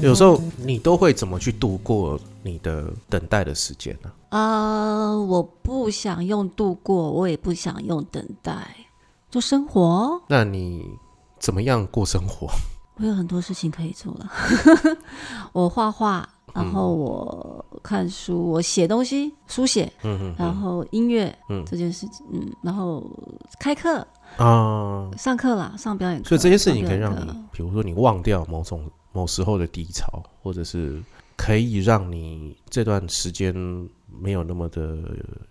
有时候你都会怎么去度过你的等待的时间呢、啊、我不想用度过，我也不想用等待，就生活。那你怎么样过生活？我有很多事情可以做了，我画画，然后我看书，我写东西，书写，嗯嗯然后音乐，嗯。这件事情，嗯，然后开课，啊，上课啦，上表演课，所以这些事情可以让你比如说你忘掉某种某时候的低潮，或者是可以让你这段时间没有那么的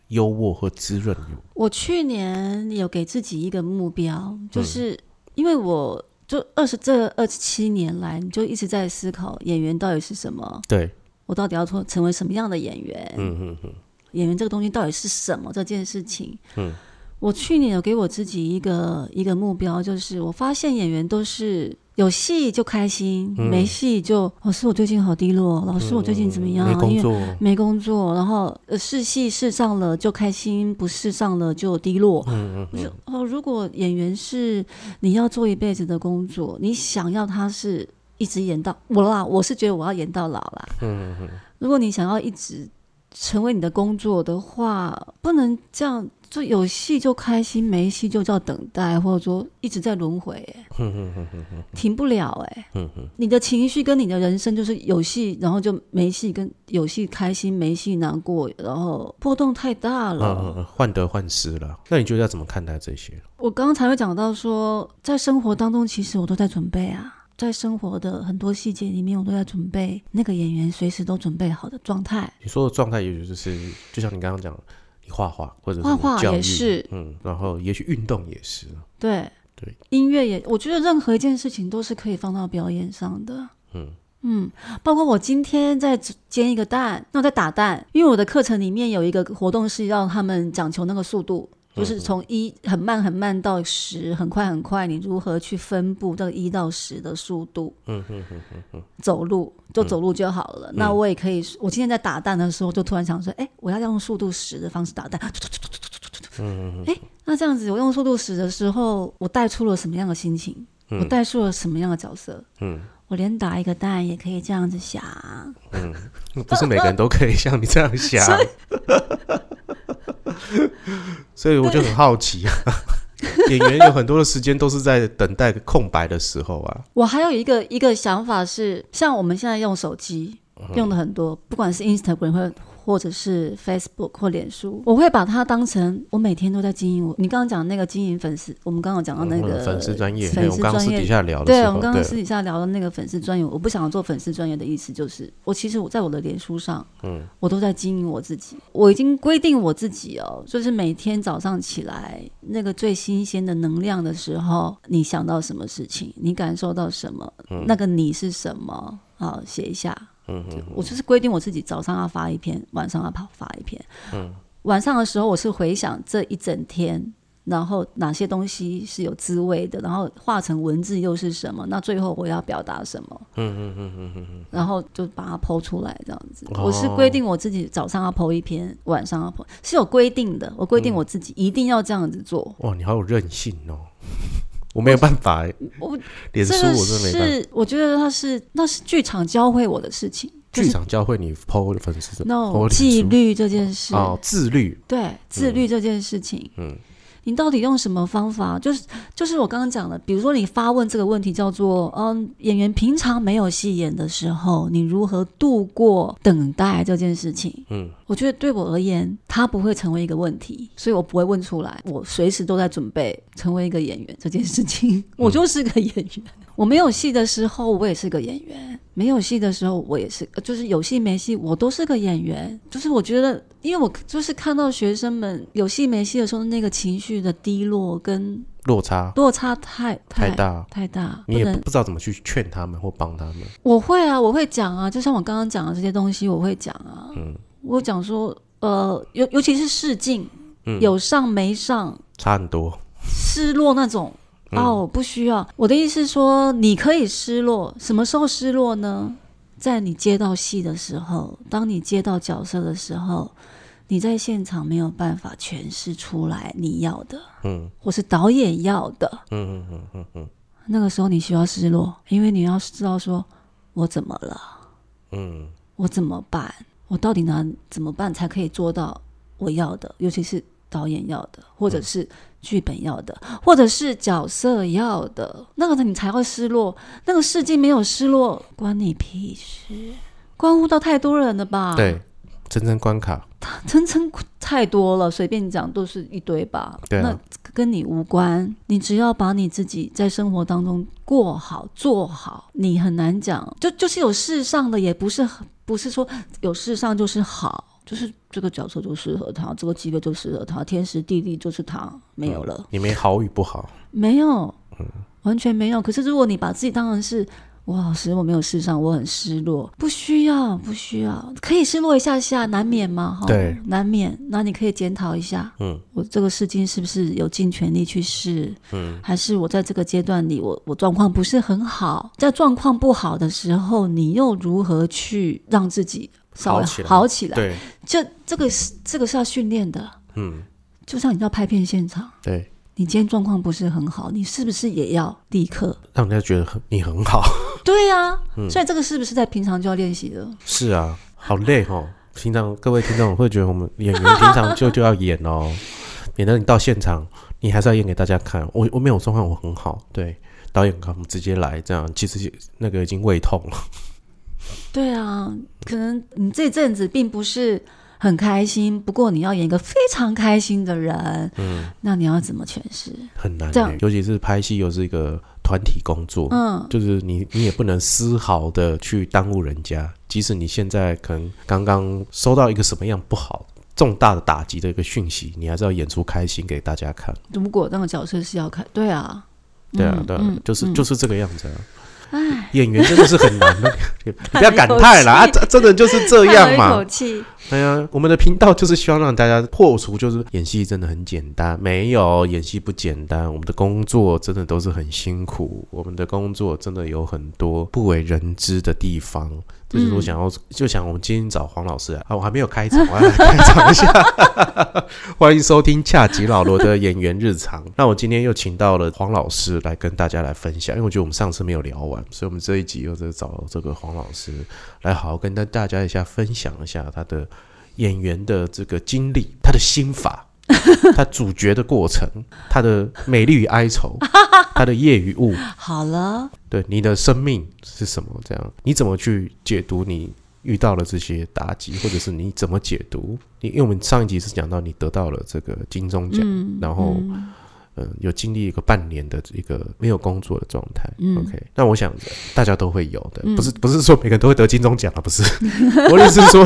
优渥和滋润。我去年有给自己一个目标，嗯。就是因为我就二十这二十七年来，你就一直在思考演员到底是什么，对，我到底要做成为什么样的演员？嗯嗯嗯演员这个东西到底是什么？这件事情，嗯，我去年有给我自己一个一个目标，就是我发现演员都是有戏就开心，嗯没戏就老师我最近好低落，老师我最近怎么样？没工作，没工作，然后呃试戏试上了就开心，不试上了就低落。嗯嗯我说哦，如果演员是你要做一辈子的工作，你想要他是一直演到我啦，我是觉得我要演到老啦。嗯嗯如果你想要一直成为你的工作的话，不能这样，就有戏就开心，没戏就叫等待，或者说一直在轮回，停不了，哎。你的情绪跟你的人生就是有戏，然后就没戏，跟有戏开心，没戏难过，然后波动太大了。患得患失了。那你觉得要怎么看待这些？我刚刚才会讲到说，在生活当中，其实我都在准备啊，在生活的很多细节里面，我都在准备那个演员随时都准备好的状态。你说的状态，也许就是就像你刚刚讲，你画画或者画画也是。嗯，然后也许运动也是，对。对，音乐也，我觉得任何一件事情都是可以放到表演上的。嗯。嗯，包括我今天在煎一个蛋，那我在打蛋，因为我的课程里面有一个活动是让他们讲求那个速度，就是从一很慢很慢到十很快很快，你如何去分布这个一到十的速度？嗯嗯嗯嗯嗯，走路就走路就好了。那我也可以，我今天在打蛋的时候，就突然想说，哎、我要用速度十的方式打蛋。嗯哎、那这样子，我用速度十的时候，我带出了什么样的心情？我带出了什么样的角色？嗯我连打一个蛋也可以这样子想。嗯，不是每个人都可以像你这样 想，所以我就很好奇啊。演员有很多的时间都是在等待空白的时候啊，我还有一个一个想法是，像我们现在用手机用的很多，不管是 Instagram 或或者是 Facebook 或脸书，我会把它当成我每天都在经营我。你刚刚讲那个经营粉丝，我们刚刚讲到那个嗯粉丝专业，粉丝专业底下聊的对，我们刚刚私底下聊的那个粉丝专业，我不想做粉丝专业的意思就是，我其实我在我的脸书上，嗯，我都在经营我自己，我已经规定我自己哦，就是每天早上起来那个最新鲜的能量的时候，你想到什么事情，你感受到什么，那个你是什么，好写一下。嗯嗯我就是规定我自己早上要发一篇，晚上要跑发一篇。嗯晚上的时候我是回想这一整天，然后哪些东西是有滋味的，然后化成文字又是什么？那最后我要表达什么？嗯嗯嗯嗯嗯嗯，然后就把它剖出来，这样子。哦我是规定我自己早上要剖一篇，晚上要剖，是有规定的。我规定我自己一定要这样子做。哇，你好有韧性哦，我没有办法欸，我脸书我真的没办法。是我觉得那是那是剧场教会我的事情，就是剧场教会你 PO 的粉丝书。纪律这件事。哦，自律，对自律这件事情，嗯你到底用什么方法？就是就是我刚刚讲的，比如说你发问这个问题叫做，嗯，演员平常没有戏演的时候，你如何度过等待这件事情？嗯我觉得对我而言，它不会成为一个问题，所以我不会问出来。我随时都在准备成为一个演员这件事情，我就是个演员。我没有戏的时候，我也是个演员；没有戏的时候，我也是，呃就是有戏没戏，我都是个演员。就是我觉得，因为我就是看到学生们有戏没戏的时候，那个情绪的低落跟落差落差太太大，太大，你也不知道怎么去劝他们或帮他们。我会啊，我会讲啊，就像我刚刚讲的这些东西，我会讲啊。嗯我讲说，呃，尤尤其是试镜，嗯有上没上，差很多。失落那种。嗯哦，不需要。我的意思是说，你可以失落，什么时候失落呢？在你接到戏的时候，当你接到角色的时候，你在现场没有办法诠释出来你要的，嗯。或是导演要的，嗯嗯嗯嗯嗯。那个时候你需要失落，因为你要知道说，我怎么了，嗯。我怎么办，我到底哪怎么办才可以做到我要的，尤其是导演要的，或者是剧本要的，或者是角色要的，那个你才会失落。那个世界没有失落，关你屁事，关乎到太多人了吧？对，真正关卡，层层太多了，随便讲都是一堆吧。对啊那跟你无关，你只要把你自己在生活当中过好、做好，你很难讲。就就是有世上的，也不是不是说有世上就是好，就是这个角色就适合他，这个机会就适合他，天时地利就是他，没有了，你没好与不好，没有，嗯完全没有。可是如果你把自己当成是。我老师，我没有试上，我很失落。不需要，不需要，可以失落一下下，难免嘛，哈，对，难免。那你可以检讨一下，嗯。我这个试镜是不是有尽全力去试，嗯？还是我在这个阶段里，我我状况不是很好，在状况不好的时候，你又如何去让自己稍微好起来？对，这这个是这个是要训练的，嗯。就像你到拍片现场，对，你今天状况不是很好，你是不是也要立刻？让人家觉得很你很好，对呀、嗯所以这个是不是在平常就要练习的？是啊，好累哦。平常各位听众会觉得我们演员平常就就要演哦，免得你到现场你还是要演给大家看。我我没有状况，我很好，对导演，我们直接来，这样其实那个已经胃痛了。对啊，可能你这阵子并不是很开心，不过你要演一个非常开心的人，嗯，那你要怎么诠释？很难这样欸，尤其是拍戏又是一个团体工作，嗯，就是你你也不能丝毫的去耽误人家，即使你现在可能刚刚收到一个什么样不好。重大的打击的一个讯息，你还是要演出开心给大家看。如果那个角色是要看，对啊，对啊，对啊，就是、嗯就是这个样子啊。哎，演员真的是很难的，你 不要感叹啦，啊，这真的就是这样嘛一嘛口。气，对啊，我们的频道就是希望让大家破除，就是演戏真的很简单，没有演戏不简单。我们的工作真的都是很辛苦，我们的工作真的有很多不为人知的地方。这就是我想要，就想我们今天找黄老师啊，啊我还没有开场，我要来开场一下。欢迎收听恰吉老罗的演员日常。那我今天又请到了黄老师来跟大家来分享，因为我觉得我们上次没有聊完，所以我们这一集又在找这个黄老师来好好跟大大家一下分享一下他的演员的这个经历，他的心法，他主角的过程，他的美丽与哀愁，他的业与物，好了，对你的生命是什么？这样你怎么去解读你遇到了这些打击，或者是你怎么解读？你因为我们上一集是讲到你得到了这个金钟奖，嗯，然后嗯嗯，有经历一个半年的一个没有工作的状态。嗯 OK，那我想大家都会有的，嗯不是不是说每个人都会得金钟奖啊，不是。我的意思是说，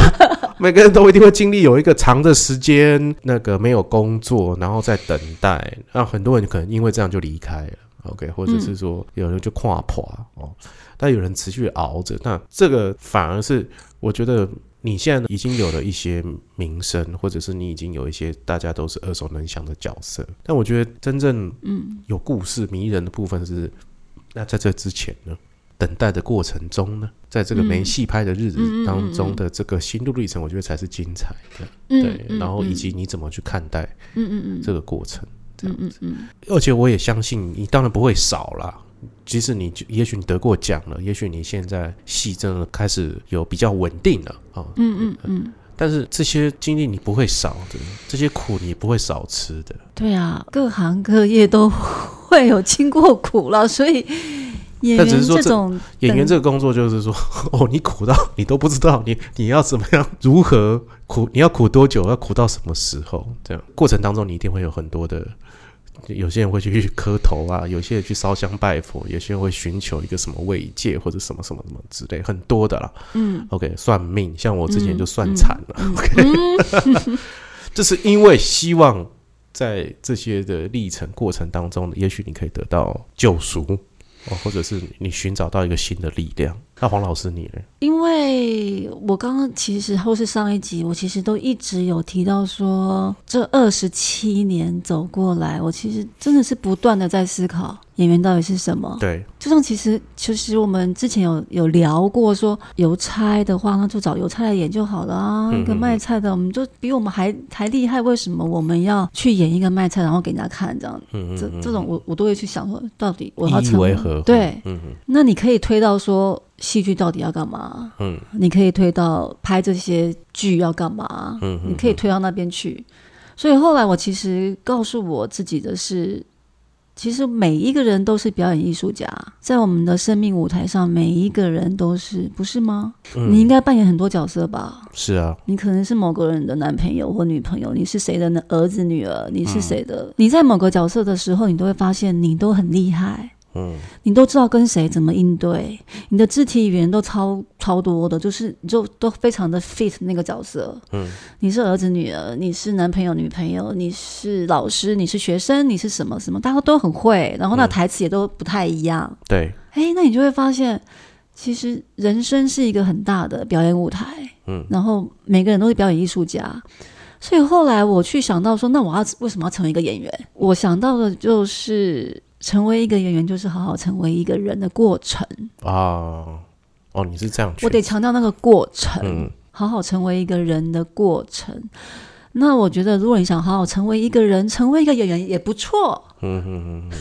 每个人都一定会经历有一个长的时间，那个没有工作，然后在等待。那很多人可能因为这样就离开了。OK，或者是说有人就跨破哦，但有人持续熬着。那这个反而是我觉得你现在已经有了一些名声，或者是你已经有一些大家都是耳熟能详的角色。但我觉得真正嗯有故事迷人的部分是，那在这之前呢，等待的过程中呢，在这个没戏拍的日子当中的这个心路历程，我觉得才是精彩的。嗯对，嗯然后以嗯及你怎么去看待嗯嗯嗯这个过程，这嗯样嗯嗯而且我也相信你当然不会少啦。即使你也许你得过奖了，也许你现在戏真的开始有比较稳定了啊，嗯嗯嗯，但是这些经历你不会少的，这些苦你不会少吃的。对啊，各行各业都会有经过苦了，所以演员这种演员这个工作就是说，哦，你苦到你都不知道你你要怎么样，如何苦，你要苦多久，要苦到什么时候？这样过程当中，你一定会有很多的，有些人会去磕头啊，有些人去烧香拜佛，有些人会寻求一个什么慰藉或者什么什么什么之类，很多的啦。嗯 OK，算命，像我之前嗯就算惨了。OK，这是因为希望在这些的历程过程当中，也许你可以得到救赎，哦，或者是你寻找到一个新的力量。那黄老师你呢？因为我刚刚其实后是上一集，我其实都一直有提到说，这二十七年走过来，我其实真的是不断的在思考，演员到底是什么？对，就像其实其实我们之前有有聊过说邮差的话，那就找邮差来演就好了啊。嗯一个卖菜的，我们就比我们还还厉害，为什么我们要去演一个卖菜，然后给人家看这样？嗯这这种我我都会去想说，到底我要成为何？对，那你可以推到说戏剧到底要干嘛？嗯你可以推到拍这些剧要干嘛？嗯嗯你可以推到那边去。所以后来我其实告诉我自己的是，其实每一个人都是表演艺术家，在我们的生命舞台上，每一个人都是，不是吗？嗯，你应该扮演很多角色吧？是啊，你可能是某个人的男朋友或女朋友，你是谁的儿子女儿，你是谁的？你在某个角色的时候，你都会发现你都很厉害。嗯你都知道跟谁怎么应对，你的肢体语言都超超多的，就是你就都非常的 fit 那个角色。嗯，你是儿子女儿，你是男朋友女朋友，你是老师，你是学生，你是什么什么，大家都很会，然后那嗯台词也都不太一样。对，哎、那你就会发现，其实人生是一个很大的表演舞台，嗯然后每个人都是表演艺术家。所以后来我去想到说，那我要为什么要成为一个演员？我想到的就是成为一个演员，就是好好成为一个人的过程。啊，哦，你是这样去，我得强调那个过程，嗯好好成为一个人的过程。那我觉得，如果你想好好成为一个人，成为一个演员也不错。嗯嗯嗯嗯，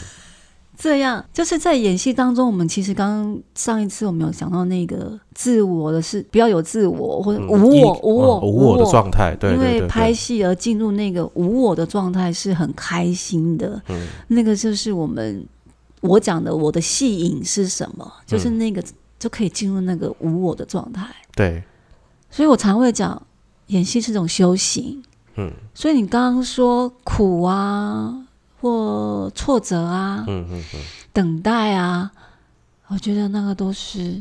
这样就是在演戏当中，我们其实刚刚上一次我们有讲到那个自我的是不要有自我或者嗯无我、一无我、哦无我的状态，对因为拍对戏而进入那个无我的状态是很开心的，嗯。那个就是我们我讲的我的戏瘾是什么，就是嗯那个、就可以进入那个无我的状态。对，所以我常会讲，演戏是一种修行。嗯。所以你刚刚说苦啊，或挫折啊，嗯嗯嗯，等待啊，我觉得那个都是，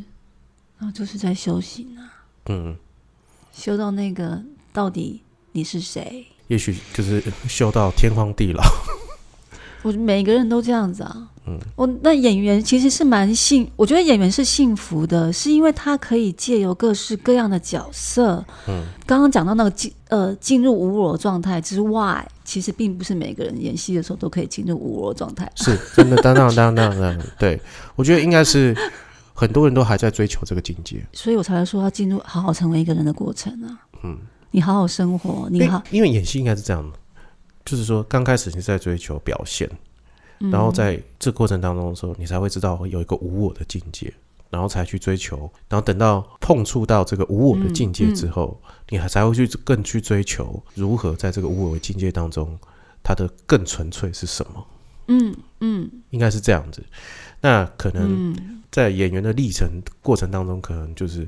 那就是在修行啊，嗯，修到那个到底你是谁？也许就是修到天荒地老，我每个人都这样子啊。嗯，我那演员其实是蛮幸，我觉得演员是幸福的，是因为他可以借由各式各样的角色，嗯，刚刚讲到那个进呃进入无我状态之外，其实并不是每个人演戏的时候都可以进入无我状态。是真的，当当当当当，对我觉得应该是很多人都还在追求这个境界，所以我才会说要进入好好成为一个人的过程啊。嗯，你好好生活，你好，因为演戏应该是这样，就是说刚开始你是在追求表现，然后在这过程当中的时候，你才会知道有一个无我的境界，然后才去追求，然后等到碰触到这个无我的境界之后，你还才会去更去追求如何在这个无我的境界当中，它的更纯粹是什么，嗯嗯。应该是这样子。那可能嗯，在演员的历程过程当中，可能就是。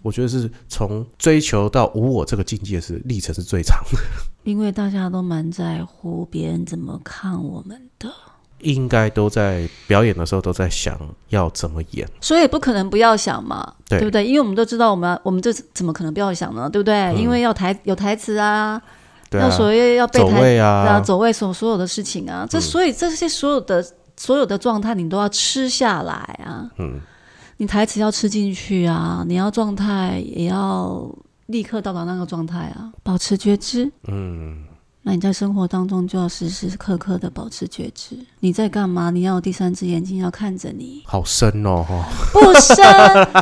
我觉得是从追求到无我这个境界是历程是最长的，因为大家都蛮在乎别人怎么看我们的，应该都在表演的时候都在想要怎么演。所以不可能不要想嘛，对不对？因为我们都知道，我们我们这怎么可能不要想呢？对不对？因为要台有台词啊，对啊，要所谓要背台对啊，位啊，走位所所有的事情啊，这嗯所以这些所有的所有的状态，你都要吃下来啊。嗯，你台词要吃进去啊，你要状态也要立刻到达那个状态啊，保持觉知。嗯，那你在生活当中就要时时刻刻的保持觉知。你在干嘛？你要有第三只眼睛要看着你，好深哦，哈，不深，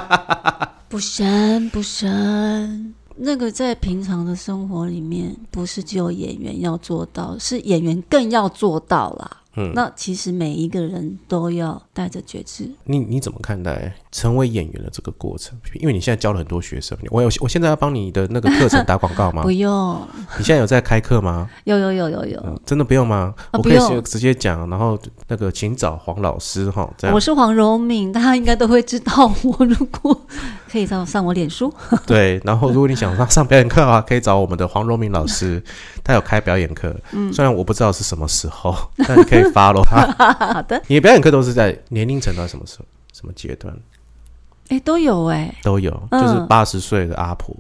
不深，不深。那个在平常的生活里面，不是只有演员要做到，是演员更要做到啦。嗯那其实每一个人都要带着觉知。你你怎么看待成为演员的这个过程？因为你现在教了很多学生，我有我现在要帮你的那个课程打广告吗 不？用，你现在有在开课吗？有有有有有。嗯，真的不用吗？我可以直直接讲，然后那个请找黄老师哈，我是黄荣敏，大家应该都会知道我。如果可以上上我脸书，对。然后如果你想上上表演课的话，可以找我们的黄荣敏老师，他有开表演课，嗯虽然我不知道是什么时候，但你可以 follow 他。好的，你的表演课都是在年龄层到什么时候？什么阶段哎，都有哎，都有，嗯就是八十岁的阿婆，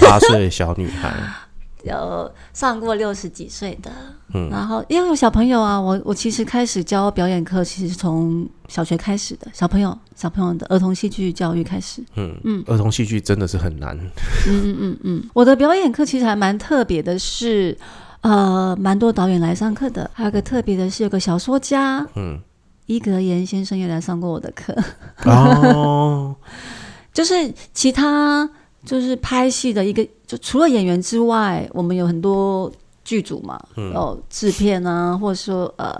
八岁的小女孩，有上过六十几岁的，嗯然后因为有小朋友啊。我我其实开始教表演课，其实是从小学开始的，小朋友小朋友的儿童戏剧教育开始。嗯嗯，儿童戏剧真的是很难，嗯嗯嗯嗯，我的表演课其实还蛮特别的是，呃，蛮多导演来上课的，还有个特别的是有个小说家，嗯。伊格言先生也来上过我的课，哦，就是其他就是拍戏的一个，就除了演员之外，我们有很多剧组嘛，嗯。有制片啊，或者说呃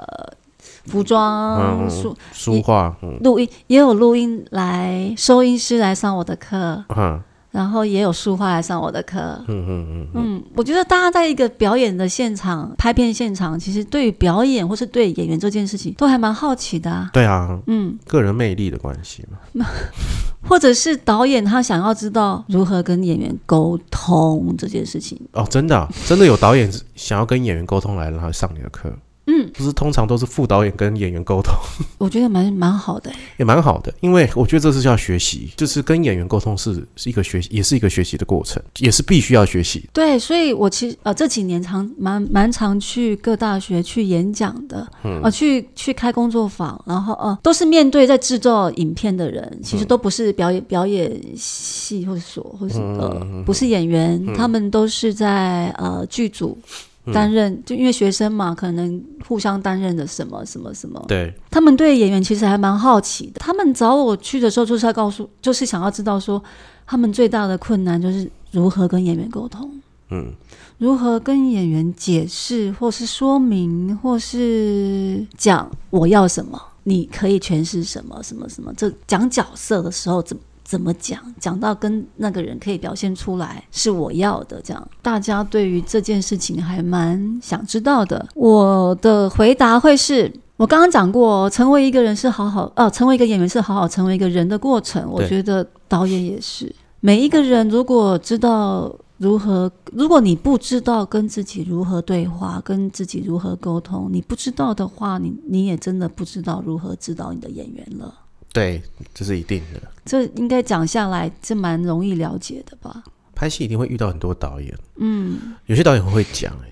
服装、嗯录书画，嗯。录音，也有录音来收音师来上我的课，嗯然后也有书画来上我的课。嗯嗯嗯，嗯，我觉得大家在一个表演的现场、拍片现场，其实对于表演或是对演员这件事情，都还蛮好奇的、啊。对啊，嗯，个人魅力的关系嘛。或者是导演他想要知道如何跟演员沟通这件事情。哦，真的啊、真的有导演想要跟演员沟通来然后上你的课，嗯，不是通常都是副导演跟演员沟通，我觉得蛮蛮好的欸。也蛮好的，因为我觉得这是叫学习，就是跟演员沟通是是一个学习，也是一个学习的过程，也是必须要学习。对，所以我其实呃这几年常蛮蛮常去各大学去演讲的，嗯呃去去开工作坊，然后呃都是面对在制作影片的人，其实嗯都不是表演表演系或者所或是嗯呃不是演员，他们都是在呃剧组。嗯担任就因为学生嘛，可能互相担任的什么什么什么，对，他们对演员其实还蛮好奇的。他们找我去的时候，就是要告诉，就是想要知道说，他们最大的困难就是如何跟演员沟通，嗯如何跟演员解释，或是说明，或是讲我要什么，你可以诠释什么，什么什么。这讲角色的时候怎么？怎么讲？讲到跟那个人可以表现出来是我要的，这样大家对于这件事情还蛮想知道的。我的回答会是。我刚刚讲过，成为一个人是好好哦、成为一个演员是好好成为一个人的过程。我觉得导演也是，每一个人如果知道如何，如果你不知道跟自己如何对话，跟自己如何沟通，你不知道的话，你你也真的不知道如何指导你的演员了。对，这是一定的。这应该讲下来，这蛮容易了解的吧？拍戏一定会遇到很多导演，嗯，有些导演很会讲，哎，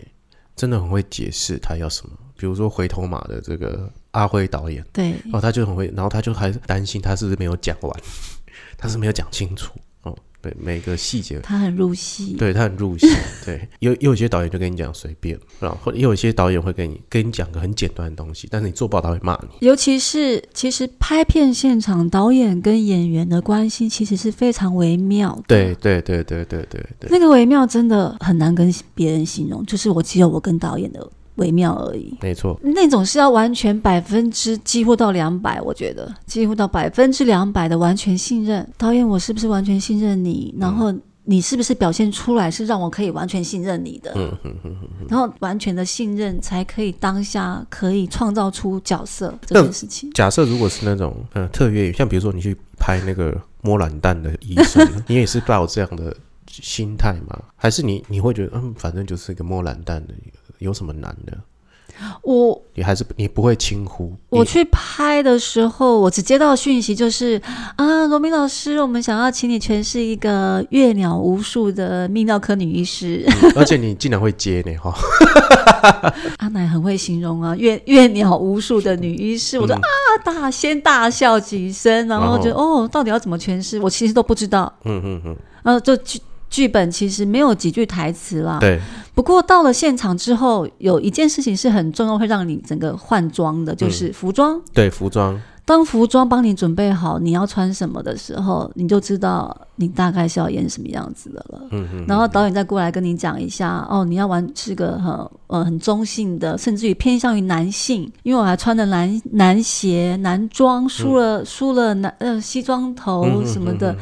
真的很会解释他要什么。比如说回头马的这个阿辉导演，对，哦，他就很会，然后他就还担心他是不是没有讲完，他是没有讲清楚哦。对，每个细节，他很入戏。对他很入戏。对，有有些导演就跟你讲随便，然后有些导演会跟你跟你讲个很简单的东西，但是你做不好他会骂你。尤其是其实拍片现场，导演跟演员的关系其实是非常微妙的。对对对对对对对，那个微妙真的很难跟别人形容，就是我只有我跟导演的微妙而已。没错。那种是要完全百分之几乎到两百，我觉得几乎到百分之两百的完全信任导演，我是不是完全信任你？然后你是不是表现出来是让我可以完全信任你的？嗯嗯嗯嗯，然后完全的信任才可以当下可以创造出角色这件事情。假设如果是那种呃特约，像比如说你去拍那个摸懒蛋的医生，你也是抱这样的心态吗？还是你你会觉得嗯，反正就是一个摸懒蛋的，有什么难的？我你还是你不会轻忽？我去拍的时候，我只接到讯息就是啊，罗明老师，我们想要请你诠释一个阅鸟无数的泌尿科女医师。而且你竟然会接呢哈，阿奶很会形容啊，阅阅鸟无数的女医师，我就、嗯啊大先大笑几声，然后就哦，到底要怎么诠释？我其实都不知道。嗯嗯嗯，然后就剧剧本其实没有几句台词啦。对，不过到了现场之后，有一件事情是很重要，会让你整个换装的，就是服装。对，服装，当服装帮你准备好你要穿什么的时候，你就知道你大概是要演什么样子的了。嗯嗯，然后导演再过来跟你讲一下，哦，你要玩是个很呃很中性的，甚至于偏向于男性，因为我还穿的男男鞋、男装，梳了、梳了男呃西装头什么的，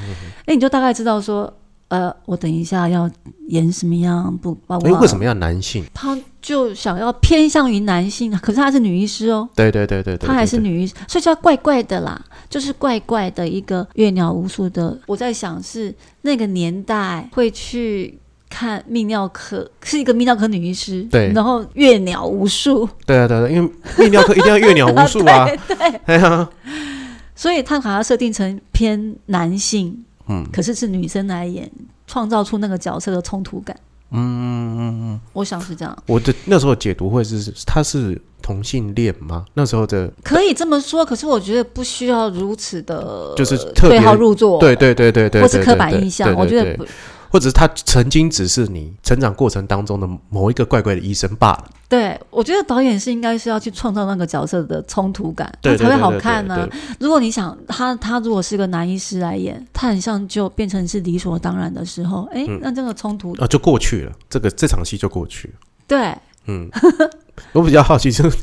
哎、你就大概知道说，呃，我等一下要演什么样，不包括哎，为什么要男性？他就想要偏向于男性，可是他是女医师哦。对对对对对，她还是，女医师，所以叫怪怪的啦，就是怪怪的一个阅鸟无数的。我在想是那个年代会去看泌尿科，是一个泌尿科女医师，对然后阅鸟无数，对啊对啊，因为泌尿科一定要阅鸟无数啊，对 对，哎呀，所以他把它设定成偏男性，嗯可是是女生来演，创造出那个角色的冲突感。嗯嗯嗯嗯，我想是这样，我的那时候解读会是他是同性恋吗？那时候的可以这么说，可是我觉得不需要如此的，就是特对号入座，对对对对对，或是刻板印象，我觉得不。或者是他曾经只是你成长过程当中的某一个怪怪的医生罢了。对，我觉得导演是应该是要去创造那个角色的冲突感，对他才会好看呢、如果你想他，他如果是个男医师来演，他很像就变成是理所当然的时候，哎、嗯。那这个冲突，啊，就过去了，这个这场戏就过去了。对，嗯，我比较好奇，就是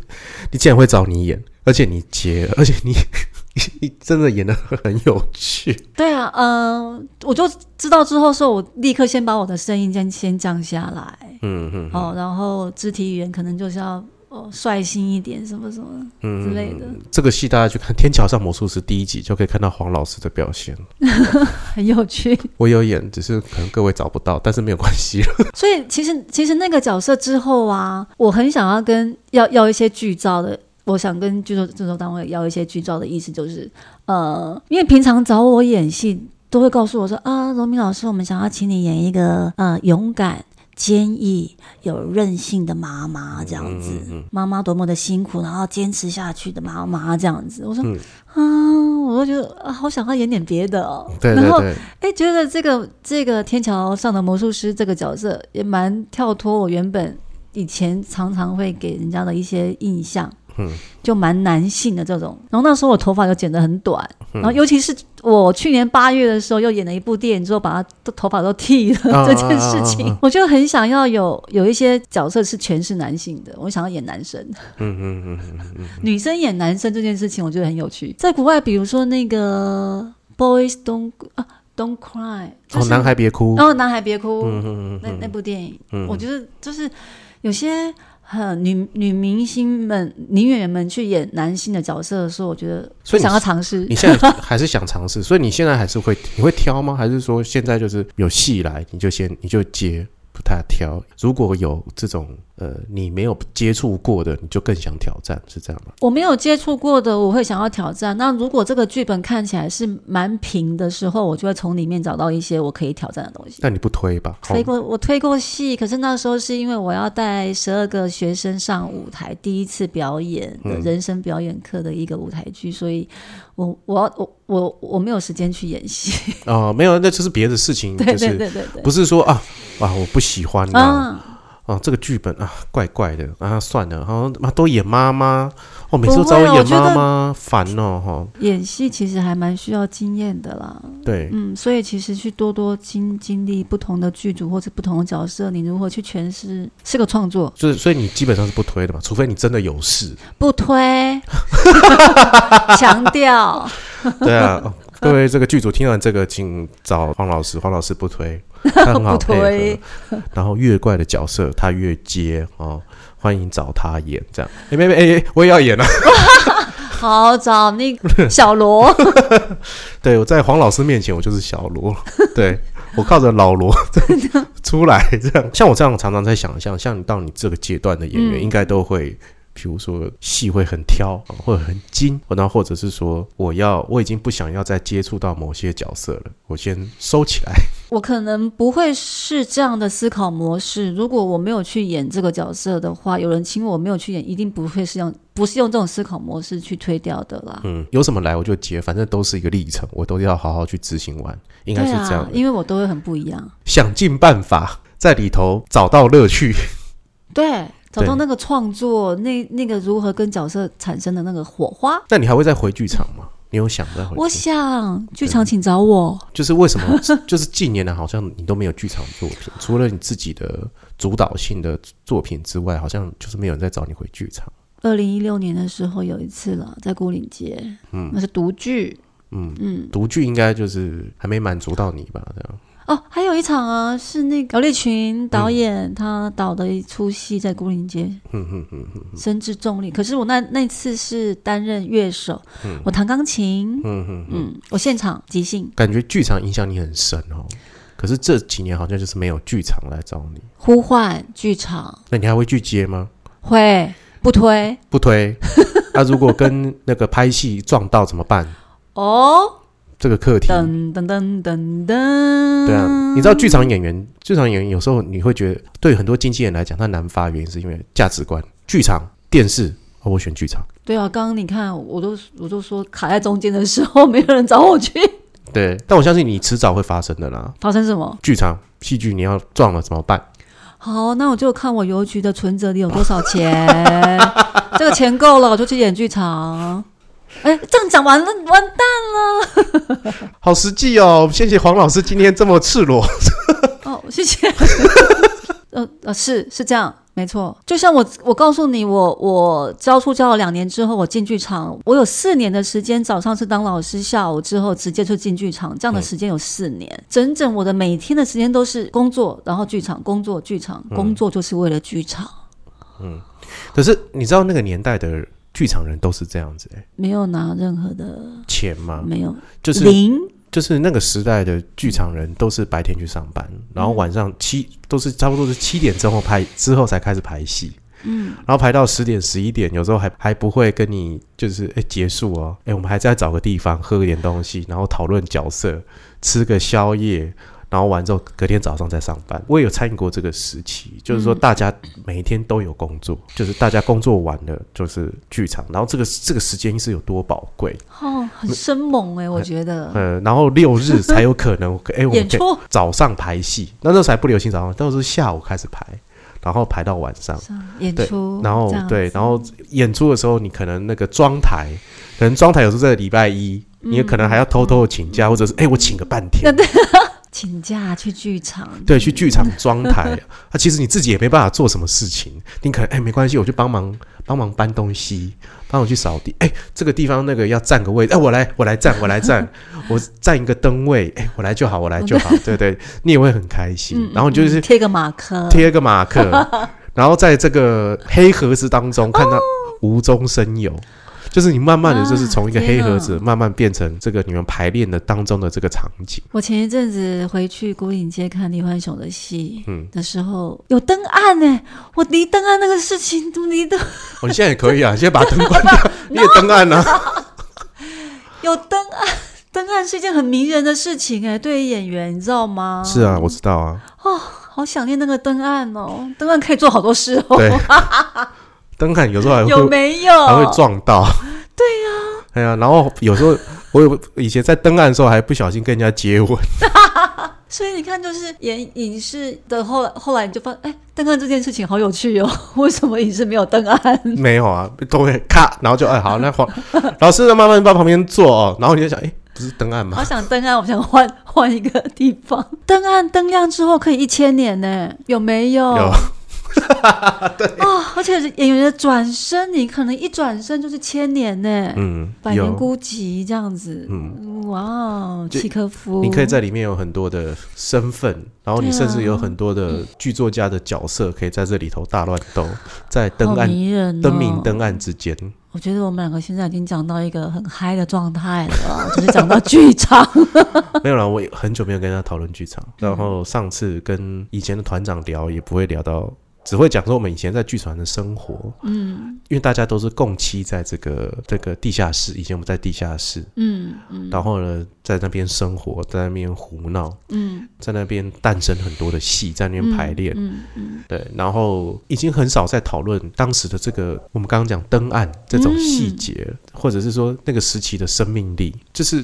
你竟然会找你演，而且你接，而且你 真的演的很有趣。对啊，嗯、我就知道之后说，我立刻先把我的声音先先降下来，嗯嗯哦，然后肢体语言可能就是要哦率性一点，什么什么嗯之类的，这个戏大家去看《天桥上魔术师》第一集，就可以看到黄老师的表现。很有趣。我有演，只是可能各位找不到，但是没有关系了。所以其实其实那个角色之后啊，我很想要跟要要一些剧照的，我想跟剧作制作单位要一些剧照的意思就是，呃，因为平常找我演戏都会告诉我说啊，罗明老师，我们想要请你演一个呃勇敢。坚毅、有韧性的妈妈这样子，妈妈多么的辛苦，然后坚持下去的妈妈这样子。我说、啊，我就觉得啊，好想要演点别的哦。然后对对对，哎，觉得这个这个天桥上的魔术师这个角色也蛮跳脱我原本以前常常会给人家的一些印象，嗯，就蛮男性的这种。然后那时候我头发又剪得很短，然后尤其是我去年八月的时候又演了一部电影之后，把他的头发都剃了、啊这件事情，我就很想要有有一些角色是全是男性的，我想要演男生。嗯嗯嗯，女生演男生这件事情，我觉得很有趣。在国外，比如说那个 Boys Don't 啊 Don't Cry，就哦，男孩别哭。哦，男孩别哭，嗯嗯嗯那那部电影，嗯我觉得就是有些很女女明星们、女演员们去演男性的角色的时候，我觉得所以想要尝试你。现在还是想尝试，所以你现在还是会你会挑吗？还是说现在就是有戏来你就先你就接，不太挑？如果有这种呃你没有接触过的，你就更想挑战，是这样吗？我没有接触过的，我会想要挑战。那如果这个剧本看起来是蛮平的时候，我就会从里面找到一些我可以挑战的东西。那你不推吧？推过我推过戏，可是那时候是因为我要带十二个学生上舞台，第一次表演的嗯人生表演课的一个舞台剧，所以我我要我我我没有时间去演戏。哦、没有，那就是别的事情，对对就是对对对。不是说啊啊我不喜欢啊。啊，哦，这个剧本啊，怪怪的啊，算了，好像妈都演妈妈，哦，每次都找我演妈妈，烦哦，哈、演戏其实还蛮需要经验的啦。对，嗯，所以其实去多多经经历不同的剧组或者不同的角色，你如何去诠释，是个创作。就是所以你基本上是不推的嘛，除非你真的有事，不推，强调。对啊。哦各位这个剧组听完这个，请找黄老师，黄老师不推，他很好推合。然后越怪的角色他越接哦，欢迎找他演这样。哎、妹妹哎、哎我也要演啊！好，找那个小罗。对我在黄老师面前我就是小罗，对我靠着老罗出来这样。像我这样常常在想象，像你到你这个阶段的演员，嗯应该都会。比如说戏会很挑，啊或者很精，然后或者是说我要我已经不想要再接触到某些角色了，我先收起来。我可能不会是这样的思考模式。如果我没有去演这个角色的话，有人请我没有去演，一定不会是用不是用这种思考模式去推掉的啦。嗯，有什么来我就接，反正都是一个历程，我都要好好去执行完，应该是这样。，啊因为我都会很不一样。想尽办法在里头找到乐趣。对，找到那个创作，那那个如何跟角色产生的那个火花。那你还会再回剧场吗？你有想再回我？想剧场请找我。就是为什么？就是近年来好像你都没有剧场作品，除了你自己的主导性的作品之外，好像就是没有人在找你回剧场。二零一六年的时候有一次了，在孤岭街，嗯那是独剧。嗯嗯，独剧应该就是还没满足到你吧？这样。哦，还有一场啊，是那个姚立群导演、他导的一出戏在孤岭街，嗯嗯嗯嗯深至重力。可是我那那次是担任乐手，我弹钢琴，嗯嗯，嗯，我现场即兴感觉剧场影响你很深哦。可是这几年好像就是没有剧场来找你，呼唤剧场，那你还会去接吗？会不推不推。那、如果跟那个拍戏撞到怎么办？哦？这个课题，噔噔噔噔噔，对啊，你知道剧场演员，剧场演员有时候你会觉得，对很多经纪人来讲，他难发，原因是因为价值观，剧场、电视，哦、我选剧场。对啊，刚刚你看，我都我都说卡在中间的时候，没有人找我去。对，但我相信你迟早会发生的啦。发生什么？剧场戏剧你要撞了怎么办？好，那我就看我邮局的存折里有多少钱，这个钱够了，我就去演剧场。哎，这样讲完了，完蛋了。好实际哦，谢谢黄老师今天这么赤裸。哦，谢谢。呃呃，是是这样，没错。就像我，我告诉你，我我教书教了两年之后，我进剧场，我有四年的时间，早上是当老师，下午之后直接就进剧场，这样的时间有四年，整整我的每天的时间都是工作，然后剧场工作，剧场工作，就是为了剧场。嗯，可是你知道那个年代的剧场人都是这样子，哎，没有拿任何的钱吗？没有，就是零。就是那个时代的剧场人都是白天去上班，然后晚上七都是差不多是七点之后拍之后才开始排戏，嗯，然后排到十点十一点，有时候还还不会跟你就是哎结束哦，哎我们还在找个地方喝一点东西，然后讨论角色，吃个宵夜。然后完之后，隔天早上再上班。我也有参与过这个时期，就是说大家每一天都有工作，就是大家工作完了就是剧场。然后这个这个时间是有多宝贵？哦，很生猛哎，我觉得。呃，然后六日才有可能 哎，我们早上排戏，那那时候还不流行早上，都是下午开始排，然后排到晚上演出。然后对，然后演出的时候，你可能那个妆台，可能妆台有时候在礼拜一，你也可能还要偷偷的请假，或者是哎，我请个半天。请假去剧场，对，去剧场装台。啊，其实你自己也没办法做什么事情，你可能哎，没关系，我去帮忙帮忙搬东西，帮我去扫地。哎，这个地方那个要占个位，哎，我来，我来占，我来占，我占一个灯位，哎，我来就好，我来就好。对对，你也会很开心。然后就是贴个马克，贴个马克，然后在这个黑盒子当中看到无中生有。就是你慢慢的就是从一个黑盒子慢慢变成这个你们排练的当中的这个场景。我前一阵子回去古岭街看李焕雄的戏，嗯，的时候有灯暗呢，我离灯暗那个事情都离的。我现在也可以啊，现在把灯关掉，你也灯暗啊。有灯暗，灯暗是一件很迷人的事情哎，对于演员你知道吗？是啊，我知道啊。哦，好想念那个灯暗哦，灯暗可以做好多事哦。对。灯杆有时候还会有没有还会撞到？对呀，哎呀，然后有时候我有以前在登岸的时候还不小心跟人家接吻，所以你看，就是演影视的后来后来你就发现，哎，登岸这件事情好有趣哦。为什么影视没有登岸？没有啊，都会咔，然后就哎好，那黄 老师慢慢到旁边坐哦，然后你就想，哎，不是登岸吗？好想登岸，我想换换一个地方。登岸灯亮之后可以一千年呢，有没有？有。对。啊，而且演员的转身，你可能一转身就是千年呢，嗯，百年孤寂这样子，嗯，哇，契科夫，你可以在里面有很多的身份，然后你甚至有很多的剧作家的角色可以在这里头大乱斗，在灯暗灯明灯暗之间。我觉得我们两个现在已经讲到一个很嗨的状态了，就是讲到剧场。没有了，我很久没有跟他讨论剧场，然后上次跟以前的团长聊，也不会聊到。只会讲说我们以前在剧团的生活，嗯，因为大家都是共期在这个这个地下室，以前我们在地下室，嗯嗯，然后呢，在那边生活，在那边胡闹，嗯，在那边诞生很多的戏，在那边排练，嗯嗯，对，然后已经很少在讨论当时的这个我们刚刚讲灯暗这种细节，或者是说那个时期的生命力，就是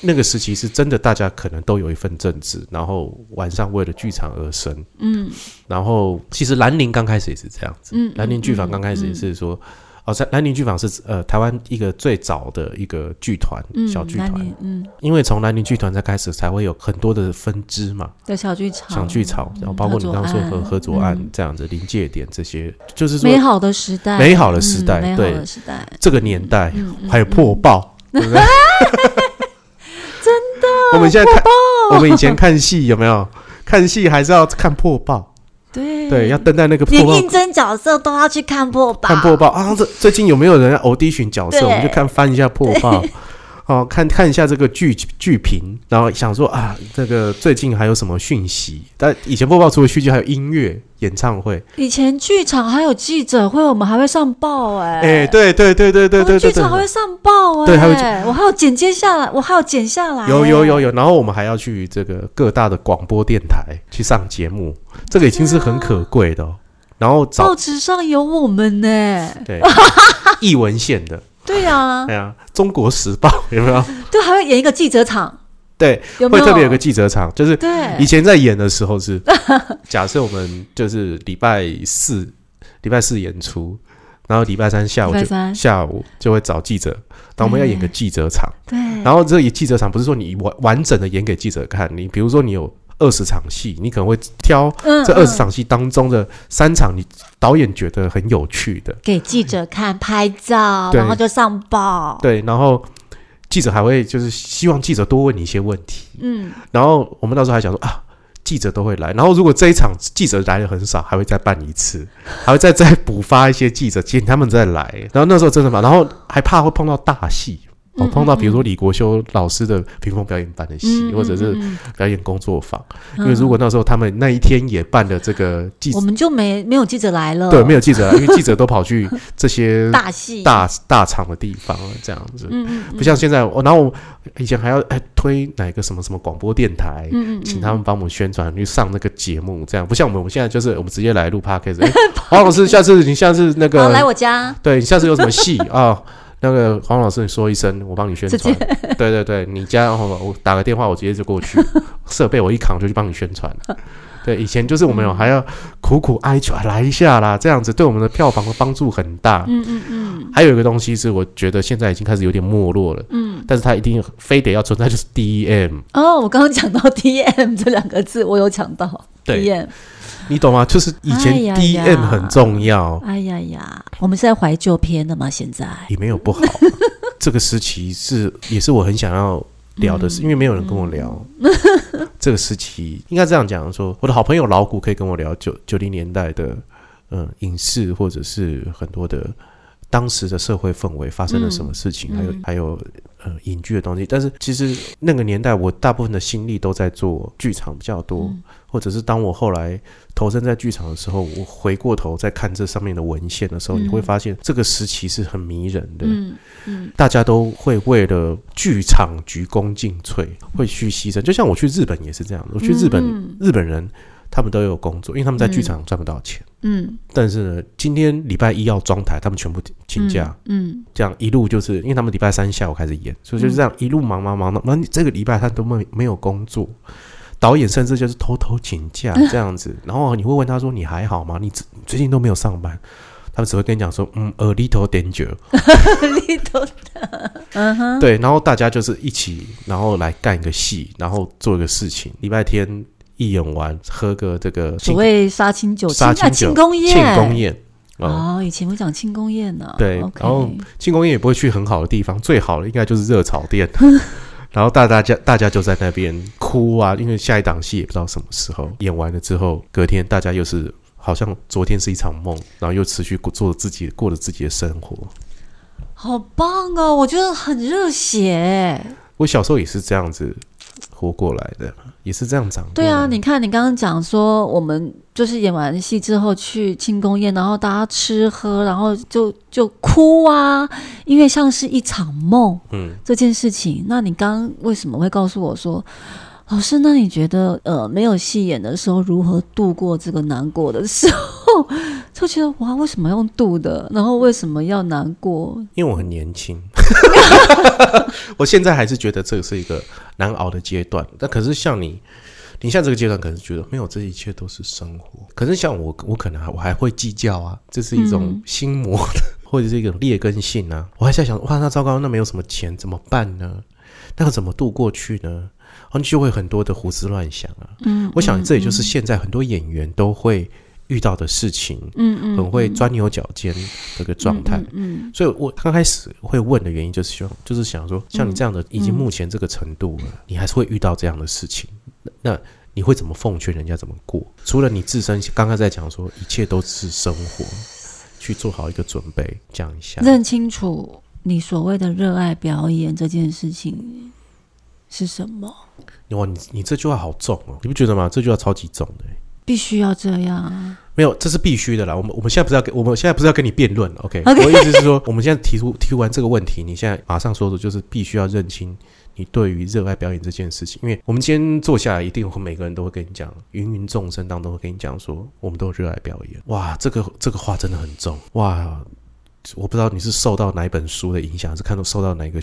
那个时期是真的，大家可能都有一份正职，然后晚上为了剧场而生，嗯，然后其实兰陵。刚开始也是这样子，兰陵剧坊刚开始也是说，哦，在兰陵剧坊是呃台湾一个最早的一个剧团，小剧团，嗯，因为从兰陵剧团才开始，才会有很多的分支嘛，对，小剧场，小剧场，然后包括你刚刚说和合作案这样子临界点这些，就是美好的时代，美好的时代，美好的时代，这个年代还有破爆，对不对？真的，我们现在看，我们以前看戏有没有？看戏还是要看破爆？对对，要登在那个连应征角色都要去看破报，看破报啊！这最近有没有人要 audition 角色？我们就看翻一下破报。哦，看看一下这个剧剧评，然后想说啊，这个最近还有什么讯息？但以前播报除了戏剧，还有音乐演唱会。以前剧场还有记者会，我们还会上报哎。哎，对对对对对对，剧场还会上报哎。对，还会，我还要剪接下来，我还要剪下来。有有有有，然后我们还要去这个各大的广播电台去上节目，这个已经是很可贵的。然后报纸上有我们呢，对，译文线的。对呀，对呀，《中国时报》有没有？对，还会演一个记者场。对，有有？会特别有个记者场，就是对以前在演的时候是，假设我们就是礼拜四礼拜四演出，然后礼拜三下午就下午就会找记者，然后我们要演个记者场，对，然后这一记者场不是说你完完整的演给记者看，你比如说你有二十场戏，你可能会挑嗯这二十场戏当中的三场，你导演觉得很有趣的，给记者看拍照，然后就上报。对，然后记者还会就是希望记者多问你一些问题，嗯，然后我们那时候还想说啊。记者都会来，然后如果这一场记者来的很少，还会再办一次，还会再再补发一些记者，请他们再来。然后那时候真的嘛，然后还怕会碰到大戏，哦，嗯碰到比如说李国修老师的屏风表演班的戏，嗯或者是表演工作坊。嗯。因为如果那时候他们那一天也办了这个记我们就没没有记者来了，对没有记者来，因为记者都跑去 这些 大戏，大大场的地方了，这样子。嗯嗯嗯。不像现在，我然后我以前还要哎推哪个什么什么广播电台，请他们帮我们宣传去上那个节目，这样。不像我们我们现在就是我们直接来录 podcast，哎 黄老师，下次你下次那个来个我家，对你下次有什么戏？啊？那个黄老师，你说一声，我帮你宣传。对对对，你家哦我打个电话，我直接就过去，设备我一扛就去帮你宣传。对，以前就是我们有还要苦苦哀求，啊来一下啦，这样子对我们的票房的帮助很大。嗯嗯嗯还有一个东西是，我觉得现在已经开始有点没落了，嗯。但是它一定非得要存在，就是 DEM，哦，我刚刚讲到 DM 这两个字，我有讲到对 DM。你懂吗？就是以前哎呀 DEM 很重要，哎呀呀，我们是在怀旧片的吗？现在也没有不好。这个时期是也是我很想要聊的是，因为没有人跟我聊。这个时期应该这样讲说，我的好朋友老谷可以跟我聊九九零年代的嗯影视，或者是很多的当时的社会氛围发生了什么事情，嗯还有还有呃影剧的东西。但是其实那个年代，我大部分的心力都在做剧场比较多，嗯或者是当我后来投身在剧场的时候，我回过头再看这上面的文献的时候，嗯你会发现这个时期是很迷人的。嗯嗯大家都会为了剧场鞠躬尽瘁，会去牺牲。就像我去日本也是这样，我去日本，嗯日本人他们都有工作，因为他们在剧场赚不到钱。嗯，但是呢，今天礼拜一要装台，他们全部请假，嗯，这样一路就是因为他们礼拜三下午开始演，所以就是这样一路忙忙忙到，那、这个礼拜他都没没有工作。导演甚至就是偷偷请假这样子，然后你会问他说：“你还好吗？你最近都没有上班？”他们只会跟你讲说：“嗯，a little danger。”嗯哼，对，然后大家就是一起，然后来干一个戏，然后做一个事情。礼拜天一演完，喝个这个所谓杀青酒，杀青酒啊庆功宴，庆功宴哦。哦，以前会讲庆功宴呢，对然后庆功宴也不会去很好的地方，最好的应该就是热炒店。然后大大家大家就在那边哭啊，因为下一档戏也不知道什么时候演完了之后，隔天大家又是好像昨天是一场梦，然后又持续过做自己过着自己的生活。好棒哦，我觉得很热血。我小时候也是这样子活过来的，也是这样长。对啊，你看你刚刚讲说，我们就是演完戏之后去庆功宴，然后大家吃喝，然后就就哭啊，因为像是一场梦嗯，这件事情。那你刚刚为什么会告诉我说？老师，那你觉得呃没有戏演的时候如何度过这个难过的时候？就觉得哇，为什么用度的？然后为什么要难过？因为我很年轻，我现在还是觉得这个是一个难熬的阶段。但可是像你，你像这个阶段，可能觉得没有，这一切都是生活。可是像我，我可能还我还会计较啊，这是一种嗯心魔的，或者是一种劣根性啊。我还在想，哇，那糟糕，那没有什么钱怎么办呢？那个怎么度过去呢？然后就会很多的胡思乱想啊。嗯，我想这也就是现在很多演员都会遇到的事情，嗯嗯，很会钻牛角尖的一个状态。嗯所以我刚开始会问的原因，就是希望，就是想说，像你这样的，已经目前这个程度了，你还是会遇到这样的事情，那那你会怎么奉劝人家怎么过？除了你自身刚刚在讲说，一切都是生活，去做好一个准备，讲一下。认清楚你所谓的热爱表演这件事情是什么，哇，你你这句话好重哦，你不觉得吗？这句话超级重的欸。必须要这样。没有，这是必须的啦。我们我们现在不是要跟我们现在不是要跟你辩论，OK？, 我的意思是说，我们现在提出提出完这个问题，你现在马上说的就是必须要认清你对于热爱表演这件事情。因为我们今天坐下来，一定会每个人都会跟你讲，芸芸众生当中会跟你讲说，我们都热爱表演。哇，这个这个话真的很重哇。我不知道你是受到哪一本书的影响，还是看到受到哪个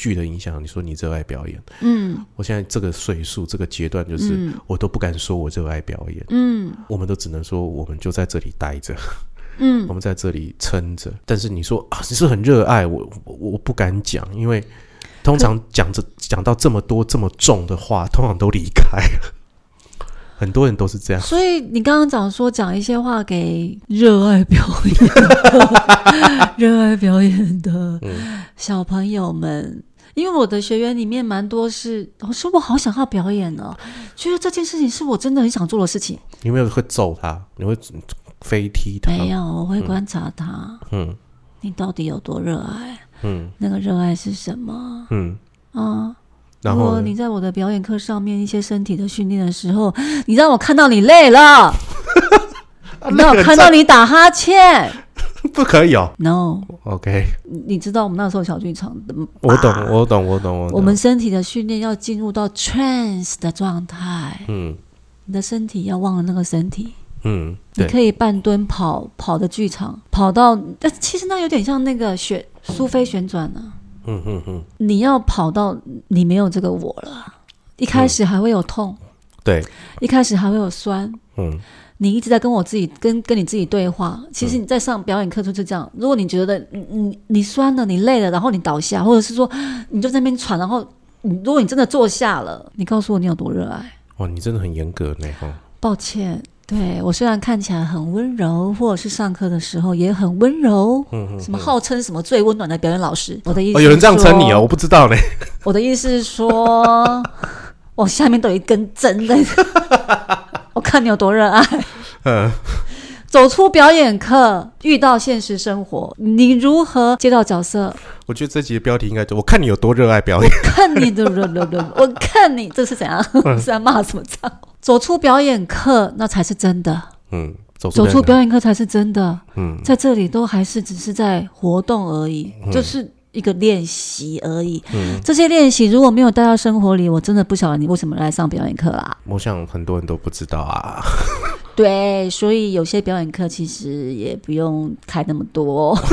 剧的影响？你说你热爱表演，嗯。我现在这个岁数这个阶段，就是、嗯。我都不敢说我热爱表演，嗯。我们都只能说我们就在这里待着，嗯我们在这里撑着。但是你说啊，你是很热爱？我，我我不敢讲，因为通常讲这讲到这么多这么重的话，通常都离开了。很多人都是这样，所以你刚刚讲说讲一些话给热爱表演的、热爱表演的嗯。小朋友们，因为我的学员里面蛮多是，我说我好想要表演哦，觉得这件事情是我真的很想做的事情。你有没有会揍他？你会飞踢他？没有，我会观察他，嗯你到底有多热爱，嗯那个热爱是什么嗯，啊？然后如果你在我的表演课上面一些身体的训练的时候，你让我看到你累了，你让我看到你打哈欠 不可以哦。，no。OK，你知道我们那时候小剧场的，我懂，我懂，我懂，我懂。我们身体的训练要进入到 trance 的状态，嗯。你的身体要忘了那个身体，嗯，你可以半蹲跑跑的剧场，跑到，但其实那有点像那个旋苏菲旋转呢、嗯嗯嗯，你要跑到你没有这个我了，一开始还会有痛，对，一开始还会有酸，嗯你一直在跟我自己跟跟你自己对话。其实你在上表演课就是这样。如果你觉得你你你酸了，你累了，然后你倒下，或者是说你就在那边喘，然后你如果你真的坐下了，你告诉我你有多热爱。哇，你真的很严格呢哈。抱歉，对我虽然看起来很温柔，或者是上课的时候也很温柔，嗯嗯，什么号称什么最温暖的表演老师，我的意思、哦，有人这样称你哦，我。不知道呢。我的意思是说，我下面都有一根针在，我看你有多热爱。嗯走出表演课，遇到现实生活，你如何接到角色？我觉得这集的标题应该就我看你有多热爱表演。看你的，我看你这是怎样？嗯 是在骂什么脏？走出表演课，那才是真的。嗯，走出走出表演，演课才是真的。嗯在这里都还是只是在活动而已，就是一个练习而已。嗯，这些练习如果没有带到生活里，我真的不晓得你为什么来上表演课啦。我想很多人都不知道啊。对，所以有些表演课其实也不用开那么多。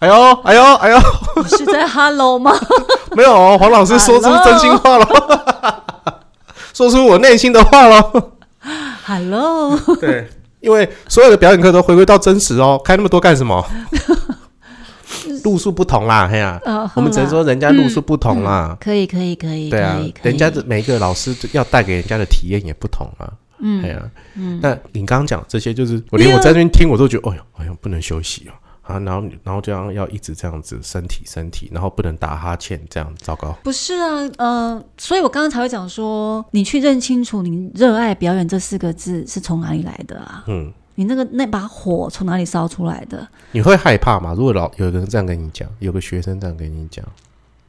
哎呦哎呦哎呦，你是在 Hello 吗？没有哦，黄老师说出真心话了，说出我内心的话了。Hello，对，因为所有的表演课都回归到真实哦，开那么多干什么？路数不同啦，嘿呀、呃，我们只能说人家路数不同啦。可以，可以，可以，对啊人家的每一个老师要带给人家的体验也不同啊。嗯哎呀，嗯，那你刚刚讲这些，就是我连我在那边听，我都觉得，哎呦，哎呦，不能休息哦。啊，然后然后这样要一直这样子身体身体，然后不能打哈欠，这样糟糕。不是啊，呃，所以我刚刚才会讲说，你去认清楚你热爱表演这四个字是从哪里来的啊？嗯，你那个那把火从哪里烧出来的？你会害怕吗？如果老有个人这样跟你讲，有个学生这样跟你讲，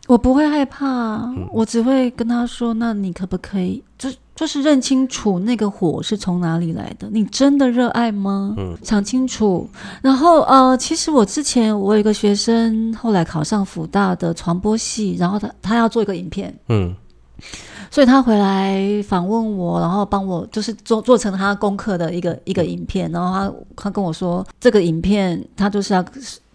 我不会害怕，嗯我只会跟他说：“那你可不可以，就就是认清楚那个火是从哪里来的？你真的热爱吗？嗯想清楚。然后呃，其实我之前我有一个学生，后来考上福大的传播系，然后他他要做一个影片，嗯所以他回来访问我，然后帮我就是做做成他功课的一个一个影片，然后他他跟我说，这个影片他就是要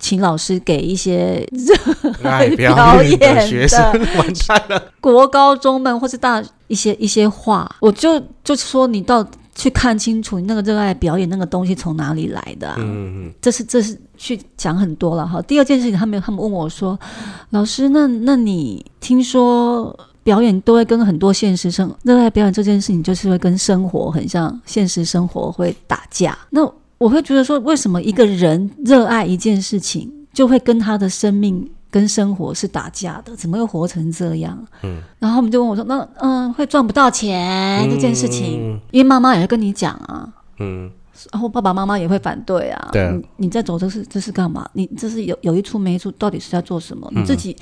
请老师给一些 爱表表演的学生 完蛋了。国高中们或是大一些一些话，我就就说你到去看清楚你那个热爱表演那个东西从哪里来的、啊，嗯嗯这是这是去讲很多了哈。第二件事情，他们他们问我说，老师，那那你听说？表演都会跟很多现实生热爱表演这件事情，就是会跟生活很像，现实生活会打架。那我会觉得说，为什么一个人热爱一件事情，就会跟他的生命跟生活是打架的？怎么又活成这样？嗯，然后他们就问我说：“那嗯，会赚不到钱、这件事情，嗯因为妈妈也会跟你讲啊，嗯然后爸爸妈妈也会反对啊。对啊你你在走这是这是干嘛？你这是有有一出没一出，到底是在做什么？嗯你自己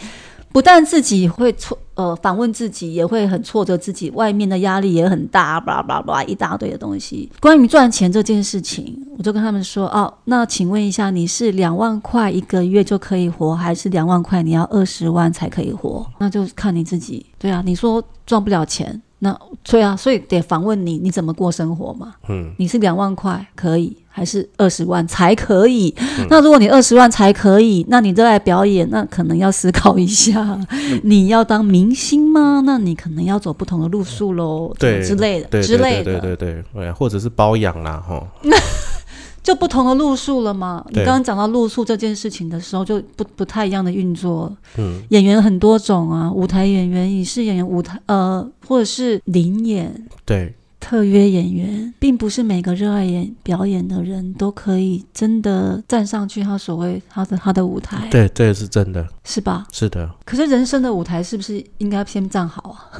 不但自己会挫呃反问自己，也会很挫折自己，外面的压力也很大，巴拉巴拉巴拉一大堆的东西。关于赚钱这件事情，我就跟他们说：哦，那请问一下，你是两万块一个月就可以活，还是两万块你要二十万才可以活？那就看你自己。对啊，你说赚不了钱。那对啊，所以得访问你，你怎么过生活嘛？嗯，你是两万块可以，还是二十万才可以？嗯那如果你二十万才可以，那你热爱表演，那可能要思考一下，嗯你要当明星吗？那你可能要走不同的路数喽，对之类的之类的，对对对对对，或者是包养啦，哈，就不同的路数了嘛。你刚刚讲到路数这件事情的时候，就不不太一样的运作。嗯，演员很多种啊，舞台演员、影视演员、舞台呃，或者是临演。对，特约演员，并不是每个热爱演表演的人都可以真的站上去他所谓他的他的舞台，对，这也是真的，是吧？是的，可是人生的舞台是不是应该先站好啊？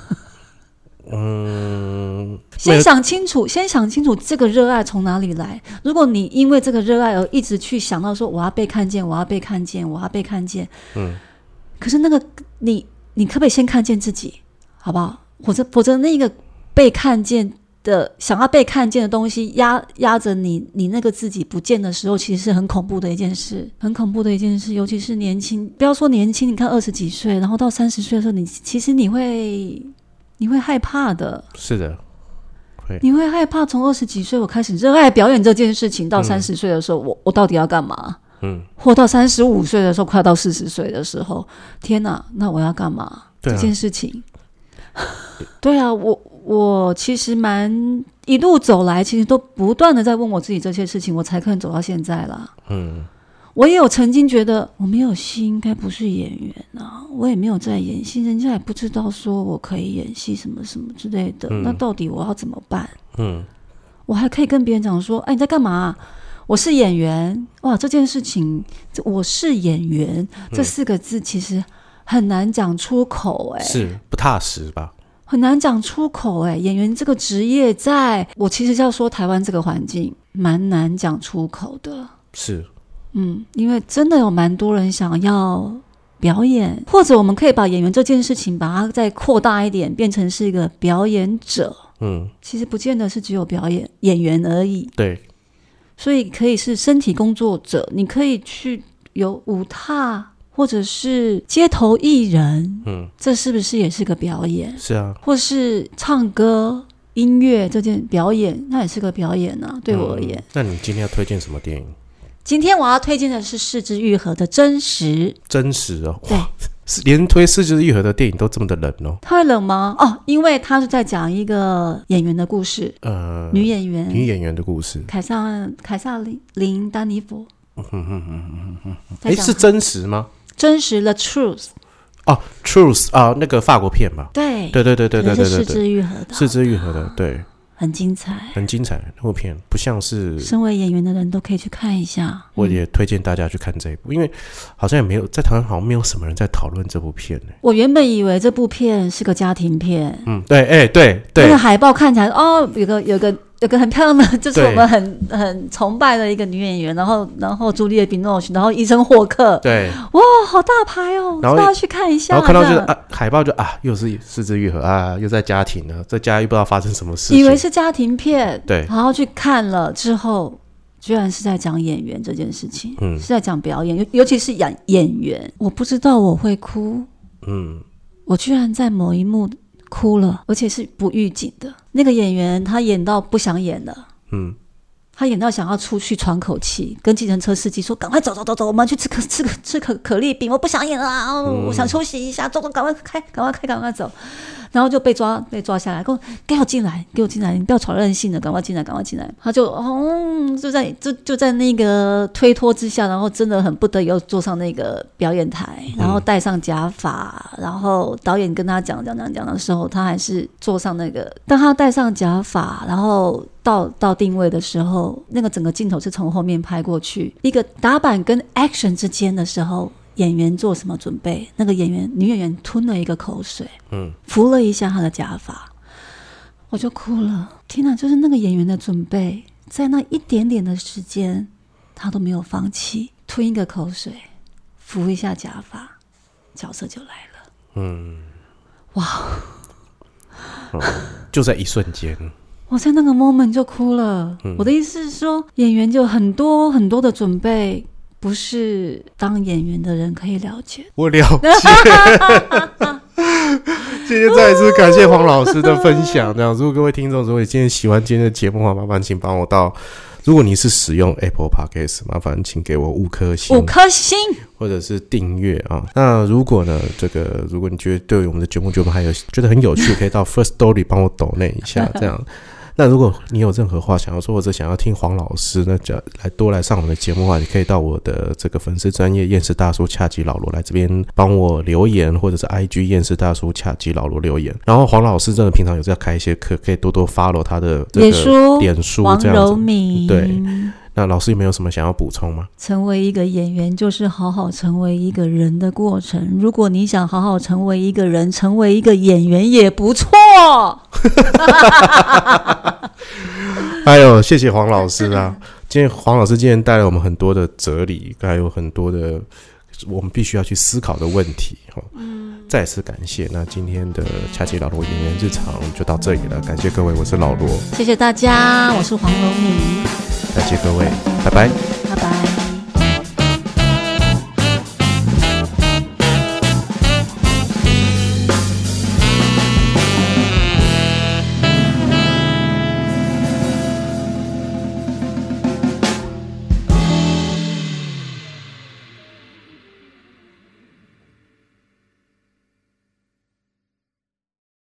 先想清楚，先想清楚这个热爱从哪里来。如果你因为这个热爱而一直去想到说我要被看见，我要被看见，我要被看见，嗯，可是那个你你可不可以先看见自己，好不好？否则否则那个被看见的想要被看见的东西压压着你，你那个自己不见的时候，其实是很恐怖的一件事，很恐怖的一件事。尤其是年轻，不要说年轻，你看二十几岁，然后到三十岁的时候，你其实你会你会害怕的。是的，你会害怕从二十几岁我开始热爱表演这件事情，到三十岁的时候，我我到底要干嘛？嗯，或到三十五岁的时候，快要到四十岁的时候，天哪，那我要干嘛？啊这件事情，对啊，我我其实蛮一路走来，其实都不断的在问我自己这些事情，我才可能走到现在啦。嗯，我也有曾经觉得我没有戏，应该不是演员啊，我也没有在演戏，人家也不知道说我可以演戏什么什么之类的，嗯那到底我要怎么办？嗯，我还可以跟别人讲说：“哎，你在干嘛？我是演员。”哇，这件事情，我是演员这四个字其实很难讲出口、哎，是不踏实吧？很难讲出口、哎，演员这个职业在，我其实要说台湾这个环境蛮难讲出口的。是，嗯，因为真的有蛮多人想要表演，或者我们可以把演员这件事情把它再扩大一点，变成是一个表演者。嗯，其实不见得是只有表演演员而已。对，所以可以是身体工作者，你可以去有舞踏，或者是街头艺人，嗯，这是不是也是个表演？是啊，或是唱歌、音乐这件表演，那也是个表演啊。对我而言，嗯那你今天要推荐什么电影？今天我要推荐的是四肢愈合的真实。真实哦，对连推四肢愈合的电影都这么的冷哦。它会冷吗？哦，因为他是在讲一个演员的故事，呃，女演员女演员的故事，凯撒凯撒琳琳丹尼佛。在诶，讲是真实吗？真实的 truth，哦，Truth 啊，那个法国片嘛？对对对对对对对对四，肢愈合的，四肢愈合的，对，很精彩。很精彩。那部片不像是，身为演员的人都可以去看一下。我也推荐大家去看这一部，因为好像也没有在台湾好像没有什么人在讨论这部片呢。我原本以为这部片是个家庭片，嗯，对，哎，对对那个，海报看起来哦，有个有个有个很漂亮的，就是我们很很崇拜的一个女演员，然后然后朱丽叶·比诺什，然后伊生·霍克，对，哇，好大牌哦，然后是不是要去看一下。然后看到就是啊，海报就啊，又是四肢愈合啊，又在家庭了，在家又不知道发生什么事情。以为是家庭片，对然后去看了之后，居然是在讲演员这件事情，嗯是在讲表演，尤尤其是演演员。我不知道我会哭，嗯，我居然在某一幕哭了，而且是不预警的。那个演员他演到不想演了。嗯，他演到想要出去喘口气，跟计程车司机说：“赶快走走走走，我们去吃可吃可吃可可丽饼，我不想演了啊，哦我想休息一下，走走，赶快开，赶快开，赶快走。”然后就被抓被抓下来，跟我给我进来，给我进来，你不要耍任性的，赶快进来，赶快进来。他就哦，就在就就在那个推脱之下，然后真的很不得已又坐上那个表演台，然后戴上假发，然后导演跟他讲讲讲讲的时候，他还是坐上那个。当他戴上假发，然后到到定位的时候，那个整个镜头是从后面拍过去，一个打板跟 action 之间的时候。演员做什么准备？那个演员女演员吞了一个口水，嗯，扶了一下她的假发，我就哭了。天哪，就是那个演员的准备，在那一点点的时间，他都没有放弃，吞一个口水，扶一下假发，角色就来了。嗯，哇！就在一瞬间，我在那个 moment 就哭了。嗯我的意思是说，演员就很多很多的准备，不是当演员的人可以了解。我了解。今天再一次感谢黄老师的分享。这样，如果各位听众如果今天喜欢今天的节目的话，麻烦请帮我到，如果你是使用 Apple Podcast，麻烦请给我五颗星五，颗星，或者是订阅啊。那如果呢，这个如果你觉得对我们的节目觉得还有觉得很有趣，可以到 First Story 帮我抖那一下，这样。那如果你有任何话想要说，或者想要听黄老师那就来多来上我们的节目的话，你可以到我的这个粉丝专业验视大叔恰吉老罗来这边帮我留言，或者是 IG 验视大叔恰吉老罗留言。然后黄老师真的平常有在开一些课，可以多多 follow 他的这书脸书王这样对那老师有没有什么想要补充吗？成为一个演员就是好好成为一个人的过程。如果你想好好成为一个人，成为一个演员也不错。哎呦，谢谢黄老师啊！今天黄老师今天带了我们很多的哲理，还有很多的我们必须要去思考的问题哈。再次感谢。那今天的恰吉老罗演员日常就到这里了，感谢各位，我是老罗，谢谢大家，我是黄龙明，感谢各位，拜拜。拜拜。